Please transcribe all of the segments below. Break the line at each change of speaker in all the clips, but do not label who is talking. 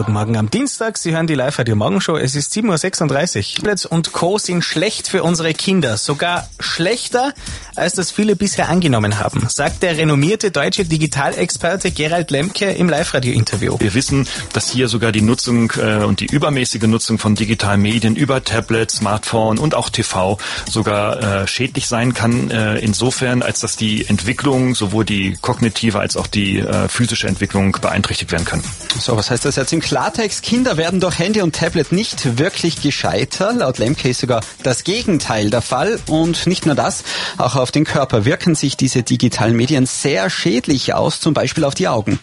Guten Morgen am Dienstag. Sie hören die Live-Radio Morgenshow. Es ist 7.36 Uhr. Tablets und Co. sind schlecht für unsere Kinder. Sogar schlechter, als das viele bisher angenommen haben, sagt der renommierte deutsche Digitalexperte Gerald Lemke im Live-Radio-Interview.
Wir wissen, dass hier sogar die Nutzung äh, und die übermäßige Nutzung von digitalen Medien über Tablet, Smartphone und auch TV sogar äh, schädlich sein kann. Äh, insofern, als dass die Entwicklung, sowohl die kognitive als auch die äh, physische Entwicklung beeinträchtigt werden kann.
So, was heißt das jetzt im Klartext? Kinder werden durch Handy und Tablet nicht wirklich gescheiter. Laut Lemke ist sogar das Gegenteil der Fall. Und nicht nur das, auch auf den Körper wirken sich diese digitalen Medien sehr schädlich aus, zum Beispiel auf die Augen.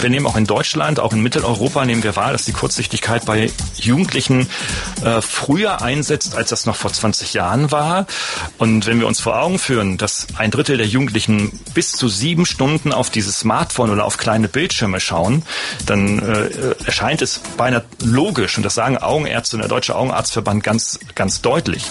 Wir nehmen auch in Deutschland, auch in Mitteleuropa nehmen wir wahr, dass die Kurzsichtigkeit bei Jugendlichen äh, früher einsetzt, als das noch vor 20 Jahren war. Und wenn wir uns vor Augen führen, dass ein Drittel der Jugendlichen bis zu sieben Stunden auf dieses Smartphone oder auf kleine Bildschirme schauen, dann äh, erscheint es beinahe logisch, und das sagen Augenärzte und der Deutsche Augenarztverband ganz, ganz deutlich.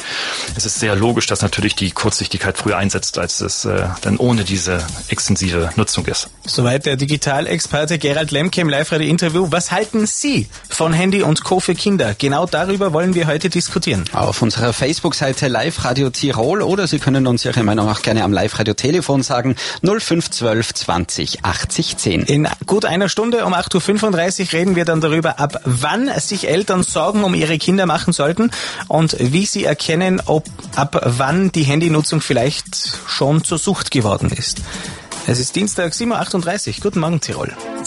Es ist sehr logisch, dass natürlich die Kurzsichtigkeit früher einsetzt, als es äh, dann ohne diese extensive Nutzung ist.
Soweit der Digitalexperte Gerald Lemke im Live-Radio-Interview. Was halten Sie von Handy und Co. für Kinder? Genau darüber wollen wir heute diskutieren.
Auf unserer Facebook-Seite Live Radio Tirol oder Sie können uns Ihre Meinung auch gerne am Live-Radio-Telefon sagen 0512 20 80 10.
In gut einer Stunde um 8.35 Uhr reden wir dann darüber, ab wann sich Eltern Sorgen um ihre Kinder machen sollten und wie sie erkennen, ob ab wann die Handynutzung vielleicht schon zur Sucht geworden ist. Es ist Dienstag 7.38 Uhr. Guten Morgen, Tirol.